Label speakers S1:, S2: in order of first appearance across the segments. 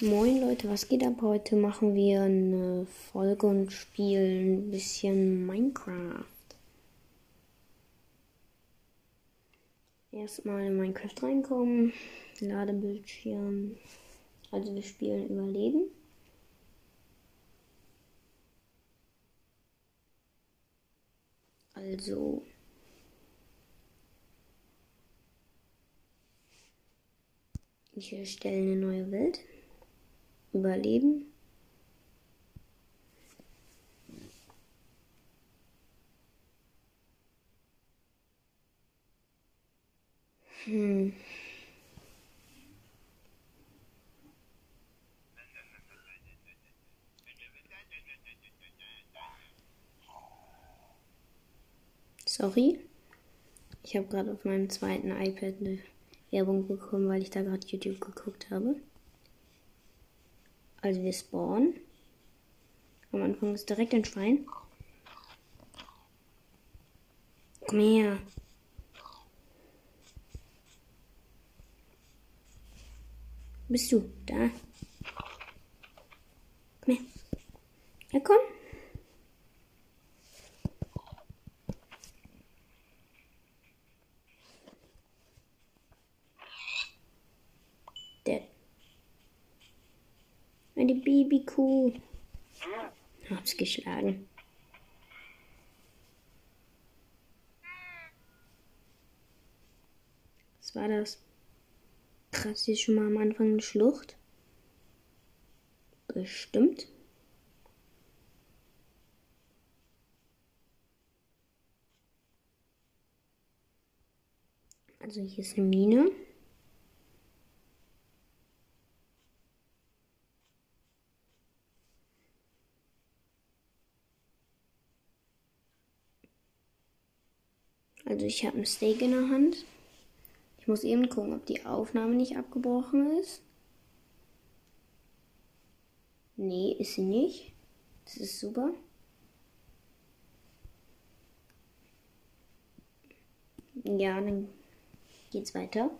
S1: Moin Leute, was geht ab? Heute machen wir eine Folge und spielen ein bisschen Minecraft. Erstmal in Minecraft reinkommen, Ladebildschirm. Also wir spielen Überleben. Also ich erstelle eine neue Welt überleben. Hm. Sorry. Ich habe gerade auf meinem zweiten iPad eine Werbung bekommen, weil ich da gerade YouTube geguckt habe. Also wir spawnen. Am Anfang ist direkt ein Schwein. Komm her. Bist du da? Komm her. Ja, komm. Eine Babykuh. Hab's geschlagen. Was war das? Krass, hier schon mal am Anfang eine Schlucht. Bestimmt. Also hier ist eine Mine. Also ich habe ein Steak in der Hand. Ich muss eben gucken, ob die Aufnahme nicht abgebrochen ist. Nee, ist sie nicht. Das ist super. Ja, dann geht's weiter.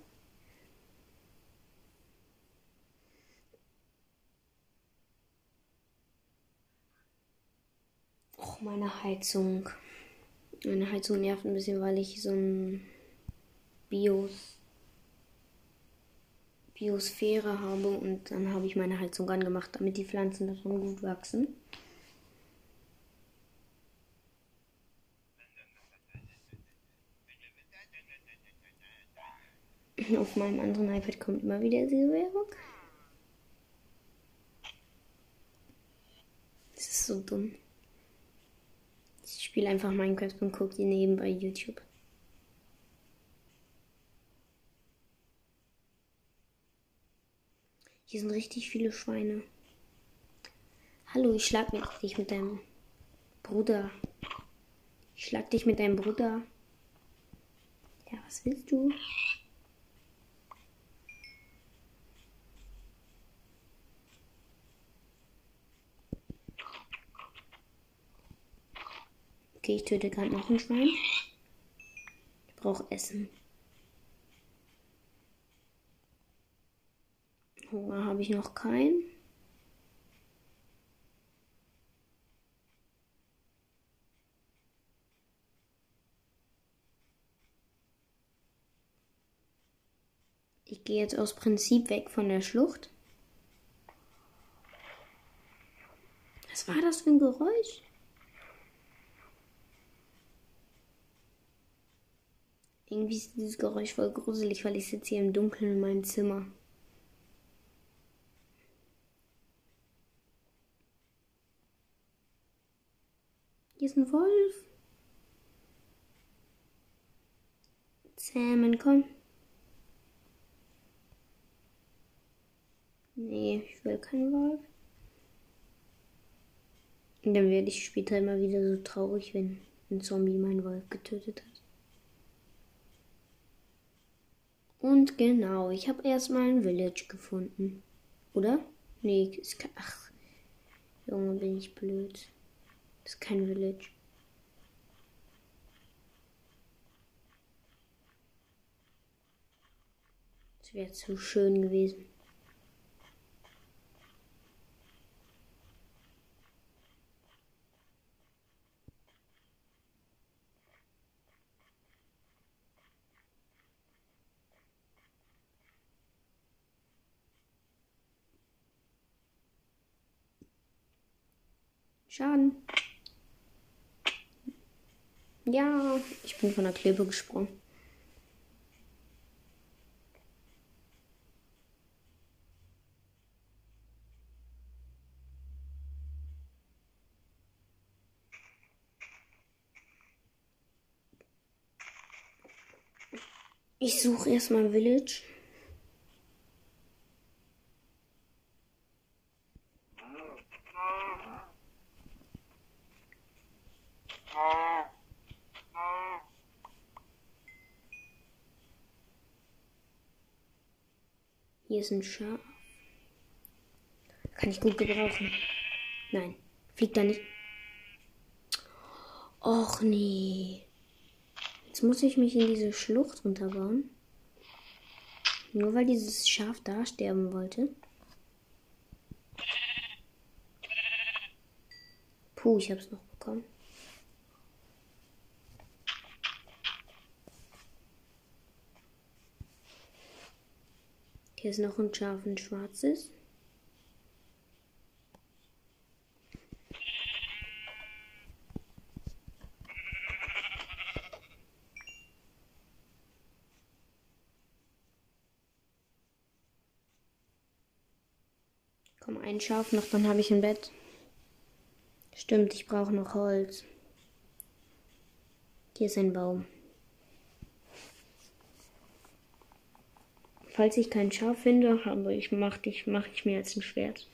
S1: Och, meine Heizung. Meine Heizung nervt ein bisschen, weil ich so ein Bios Biosphäre habe und dann habe ich meine Heizung angemacht, damit die Pflanzen darin gut wachsen. Auf meinem anderen iPad kommt immer wieder diese Werbung. Das ist so dumm. Spiele einfach Minecraft und gucke die nebenbei YouTube. Hier sind richtig viele Schweine. Hallo, ich schlag dich mit deinem Bruder. Ich schlag dich mit deinem Bruder. Ja, was willst du? Okay, ich töte gerade noch ein Schwein. Ich brauche Essen. Hunger habe ich noch keinen. Ich gehe jetzt aus Prinzip weg von der Schlucht. Was war das für ein Geräusch? Irgendwie ist dieses Geräusch voll gruselig, weil ich sitze hier im Dunkeln in meinem Zimmer. Hier ist ein Wolf. Zähmen, komm. Nee, ich will keinen Wolf. Und dann werde ich später immer wieder so traurig, wenn ein Zombie meinen Wolf getötet hat. Und genau, ich habe erstmal ein Village gefunden. Oder? Nee, ist kein. Ach, Junge, bin ich blöd. Ist kein Village. Das wäre zu schön gewesen. Schaden. Ja, ich bin von der Klippe gesprungen. Ich suche erstmal Village. Hier ein Schaf. Kann ich gut gebrauchen. Nein, fliegt da nicht. Och nee. Jetzt muss ich mich in diese Schlucht runterbauen. Nur weil dieses Schaf da sterben wollte. Puh, ich hab's noch bekommen. Hier ist noch ein Schaf, ein schwarzes. Komm, ein Schaf noch, dann habe ich ein Bett. Stimmt, ich brauche noch Holz. Hier ist ein Baum. Falls ich kein Schaf finde, aber ich mache ich, mach ich mir jetzt ein Schwert.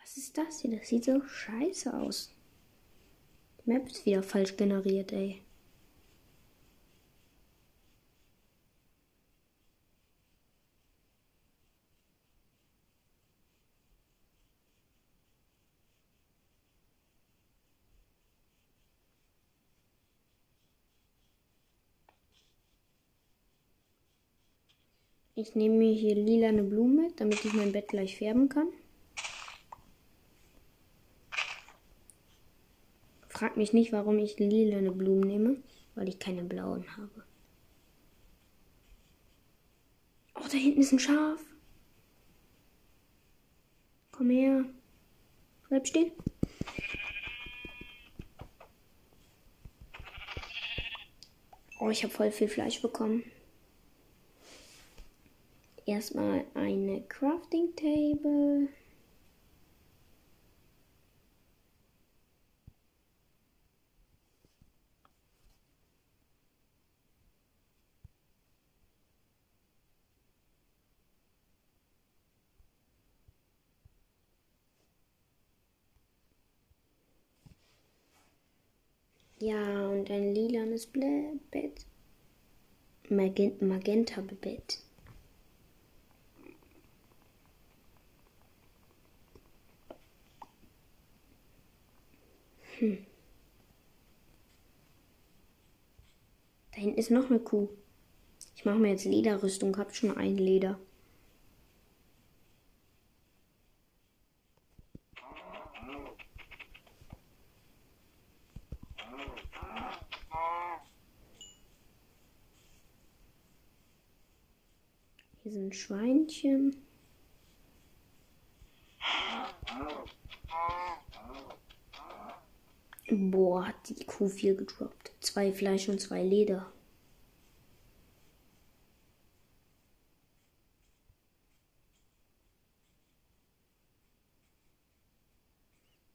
S1: Was ist das hier? Das sieht so scheiße aus. Map ist wieder falsch generiert, ey. Ich nehme mir hier lila eine Blume mit, damit ich mein Bett gleich färben kann. Frag mich nicht, warum ich lilane Blumen nehme, weil ich keine blauen habe. Oh, da hinten ist ein Schaf. Komm her. Bleib stehen. Oh, ich habe voll viel Fleisch bekommen. Erstmal eine Crafting Table. Ja, und ein lilanes Bett. Magenta Hm. Da hinten ist noch eine Kuh. Ich mache mir jetzt Lederrüstung, hab schon ein Leder. Hier sind Schweinchen. Boah, hat die Kuh viel gedroppt. Zwei Fleisch und zwei Leder.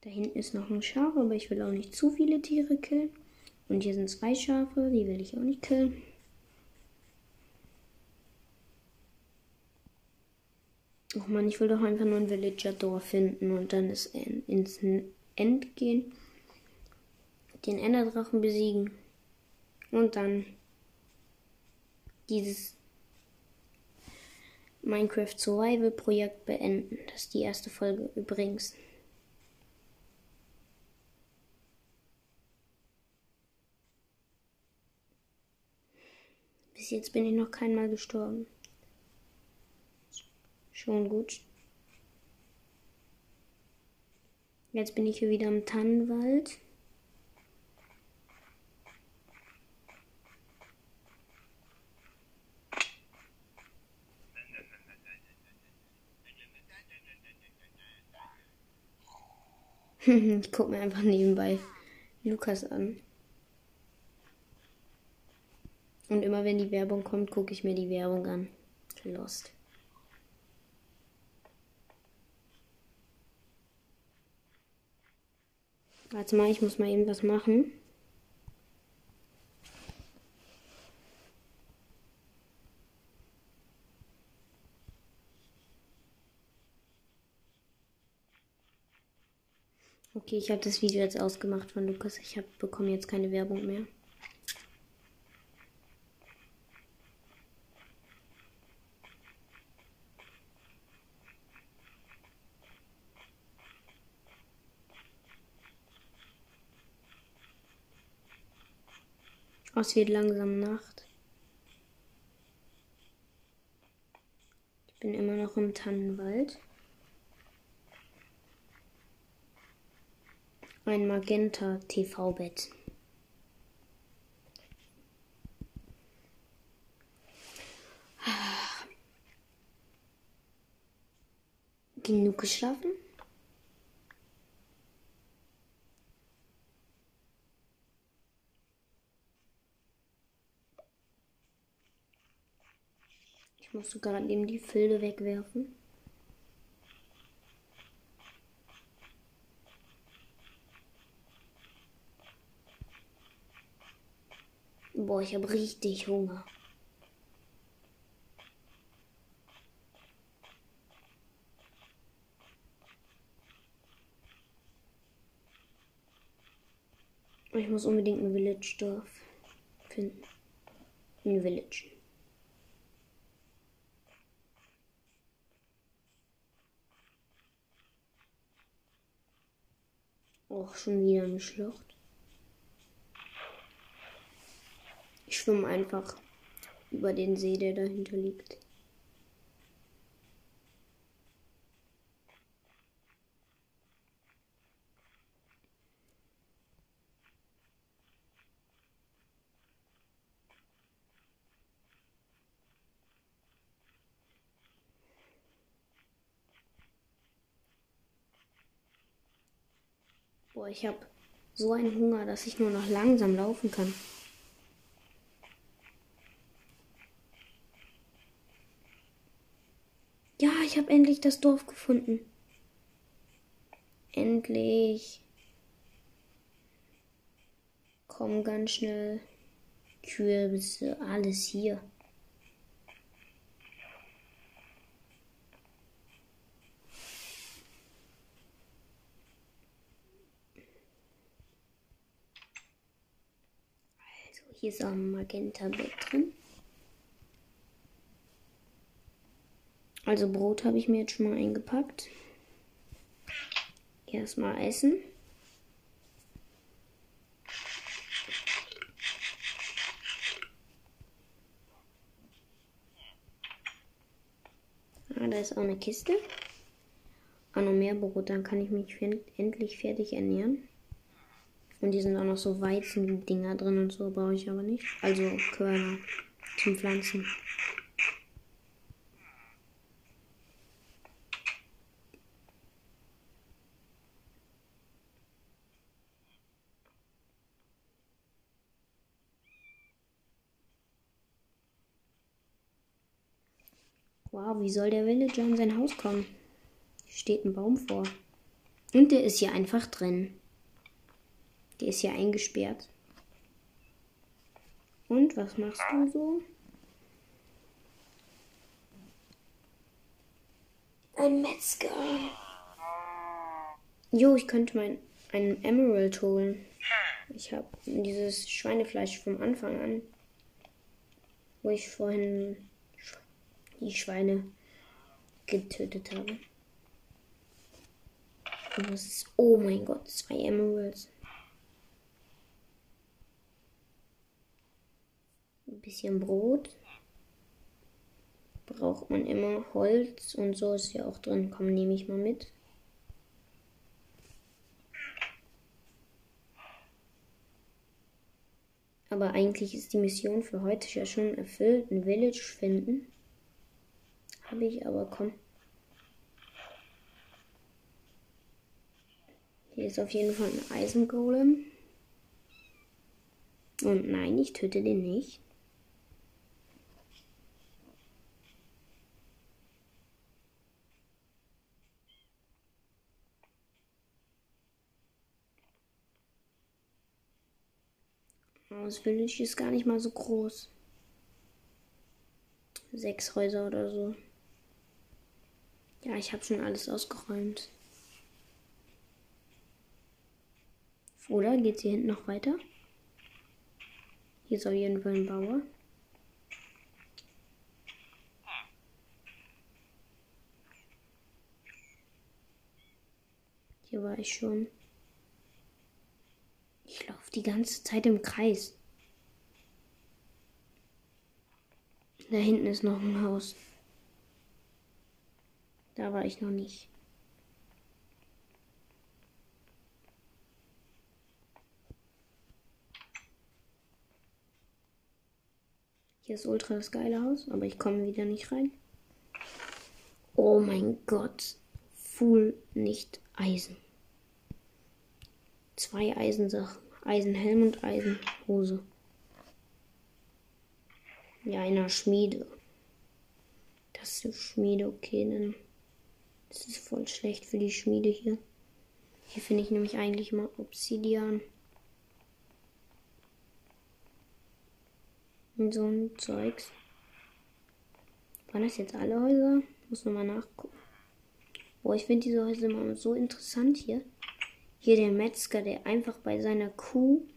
S1: Da hinten ist noch ein Schaf, aber ich will auch nicht zu viele Tiere killen. Und hier sind zwei Schafe, die will ich auch nicht killen. Och man, ich will doch einfach nur ein Villager-Dorf finden und dann ins End gehen den Enderdrachen besiegen und dann dieses Minecraft Survival Projekt beenden. Das ist die erste Folge übrigens. Bis jetzt bin ich noch keinmal gestorben. Schon gut. Jetzt bin ich hier wieder im Tannenwald. ich guck mir einfach nebenbei Lukas an. Und immer wenn die Werbung kommt, gucke ich mir die Werbung an. Lost. Warte mal, ich muss mal eben was machen. Okay, ich habe das Video jetzt ausgemacht von Lukas. Ich hab, bekomme jetzt keine Werbung mehr. Es wird langsam Nacht. Ich bin immer noch im Tannenwald. Ein Magenta TV-Bett. Genug geschlafen? Ich muss sogar eben die Filde wegwerfen. Boah, ich habe richtig Hunger. Ich muss unbedingt ein Village-Dorf finden. Ein Village. Auch schon wieder eine Schlucht. Ich schwimme einfach über den See, der dahinter liegt. Boah, ich habe so einen Hunger, dass ich nur noch langsam laufen kann. Ja, ich habe endlich das Dorf gefunden. Endlich. Komm ganz schnell. Kürbisse, alles hier. Also, hier ist auch ein Magenta-Bett drin. Also Brot habe ich mir jetzt schon mal eingepackt. Erstmal essen. Ah, da ist auch eine Kiste. Auch noch mehr Brot, dann kann ich mich endlich fertig ernähren. Und die sind auch noch so Weizen-Dinger drin und so, brauche ich aber nicht. Also Körner zum Pflanzen. Wie soll der Villager in sein Haus kommen? Hier steht ein Baum vor. Und der ist hier einfach drin. Der ist hier eingesperrt. Und was machst du so? Ein Metzger. Jo, ich könnte mein einen Emerald holen. Ich habe dieses Schweinefleisch vom Anfang an, wo ich vorhin die Schweine getötet habe. Und das ist, oh mein Gott, zwei Emeralds. Ein bisschen Brot. Braucht man immer Holz und so ist ja auch drin. Komm, nehme ich mal mit. Aber eigentlich ist die Mission für heute ja schon erfüllt. Ein Village finden. Habe ich, aber komm. Hier ist auf jeden Fall ein Eisengolem. Und nein, ich töte den nicht. Das Village ist gar nicht mal so groß. Sechs Häuser oder so. Ja, ich habe schon alles ausgeräumt. Oder geht hier hinten noch weiter? Hier ist auf jeden Fall ein Bauer. Hier war ich schon. Ich laufe die ganze Zeit im Kreis. Da hinten ist noch ein Haus. Da war ich noch nicht. Hier ist ultra das geile Haus, aber ich komme wieder nicht rein. Oh mein Gott. Full nicht Eisen. Zwei Eisensachen. Eisenhelm und Eisenhose. Ja, einer Schmiede. Das ist Schmiede, okay, dann. Das ist voll schlecht für die Schmiede hier. Hier finde ich nämlich eigentlich mal Obsidian. Und so ein Zeugs. Waren das jetzt alle Häuser? Muss nochmal nachgucken. Boah, ich finde diese Häuser immer so interessant hier. Hier der Metzger, der einfach bei seiner Kuh.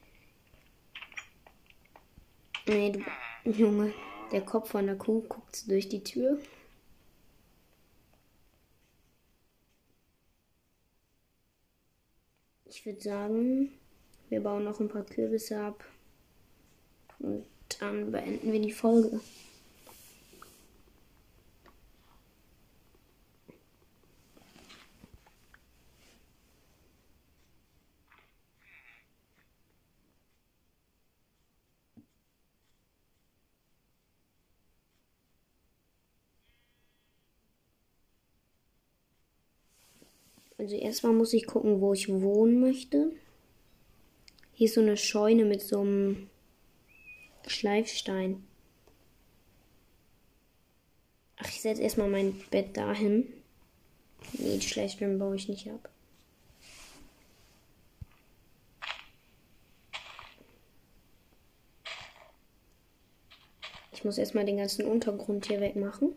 S1: Nee, du. Junge, der Kopf von der Kuh guckt durch die Tür. Ich würde sagen, wir bauen noch ein paar Kürbisse ab. Und dann beenden wir die Folge. Also erstmal muss ich gucken, wo ich wohnen möchte. Hier ist so eine Scheune mit so einem Schleifstein. Ach, ich setze erstmal mein Bett dahin. Nee, die Schleifsteine baue ich nicht ab. Ich muss erstmal den ganzen Untergrund hier wegmachen.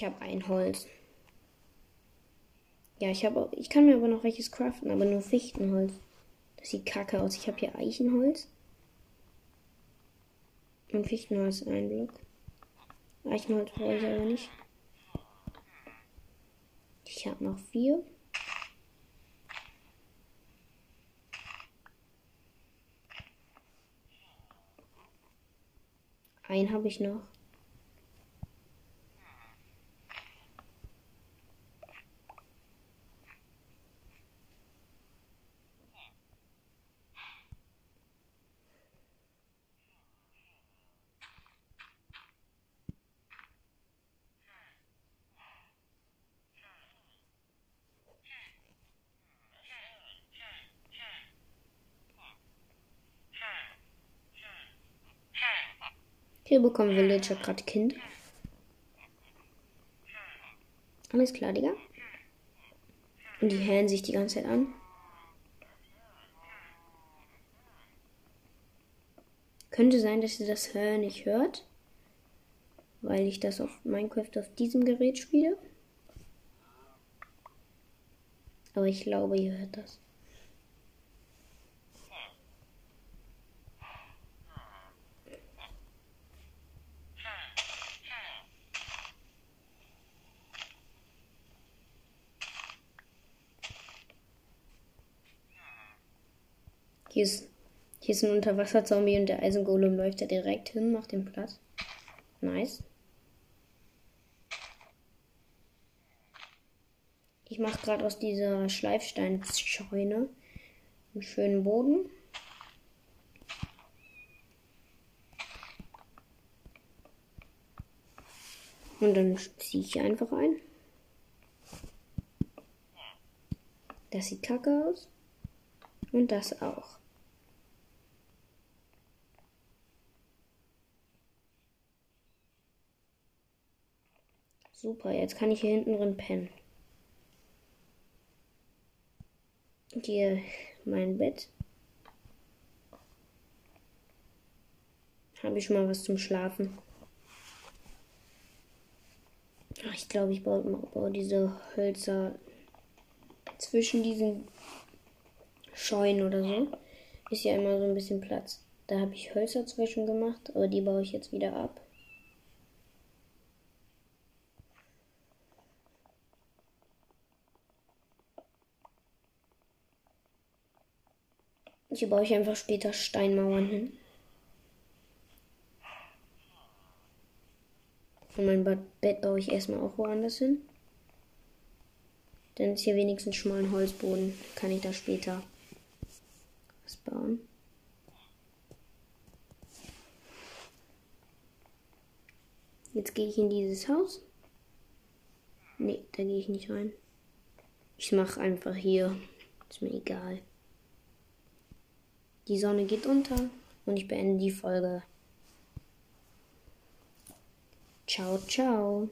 S1: Ich habe ein Holz. Ja, ich habe ich kann mir aber noch welches craften, aber nur Fichtenholz. Das sieht kacke aus. Ich habe hier Eichenholz. Und Fichtenholz ein Block. Eichenholz brauche ich aber nicht. Ich habe noch vier. Ein habe ich noch. Hier bekommen Villager gerade Kind. Alles klar, Digga. Und die hälen sich die ganze Zeit an. Könnte sein, dass ihr das Hören nicht hört. Weil ich das auf Minecraft auf diesem Gerät spiele. Aber ich glaube, ihr hört das. Hier ist, hier ist ein Unterwasserzombie und der Eisengolem läuft da direkt hin, macht den Platz. Nice. Ich mache gerade aus dieser Schleifsteinscheune einen schönen Boden. Und dann ziehe ich hier einfach ein. Das sieht kacke aus. Und das auch. Super, jetzt kann ich hier hinten drin pennen. Hier mein Bett. Habe ich schon mal was zum Schlafen. Ach, ich glaube, ich baue, baue diese Hölzer zwischen diesen Scheunen oder so. Ist ja immer so ein bisschen Platz. Da habe ich Hölzer zwischen gemacht, aber die baue ich jetzt wieder ab. Hier baue ich einfach später Steinmauern hin. Und mein Bett baue ich erstmal auch woanders hin. Dann ist hier wenigstens schon mal ein Holzboden. Kann ich da später was bauen. Jetzt gehe ich in dieses Haus. Nee, da gehe ich nicht rein. Ich mache einfach hier. Ist mir egal. Die Sonne geht unter und ich beende die Folge. Ciao, ciao.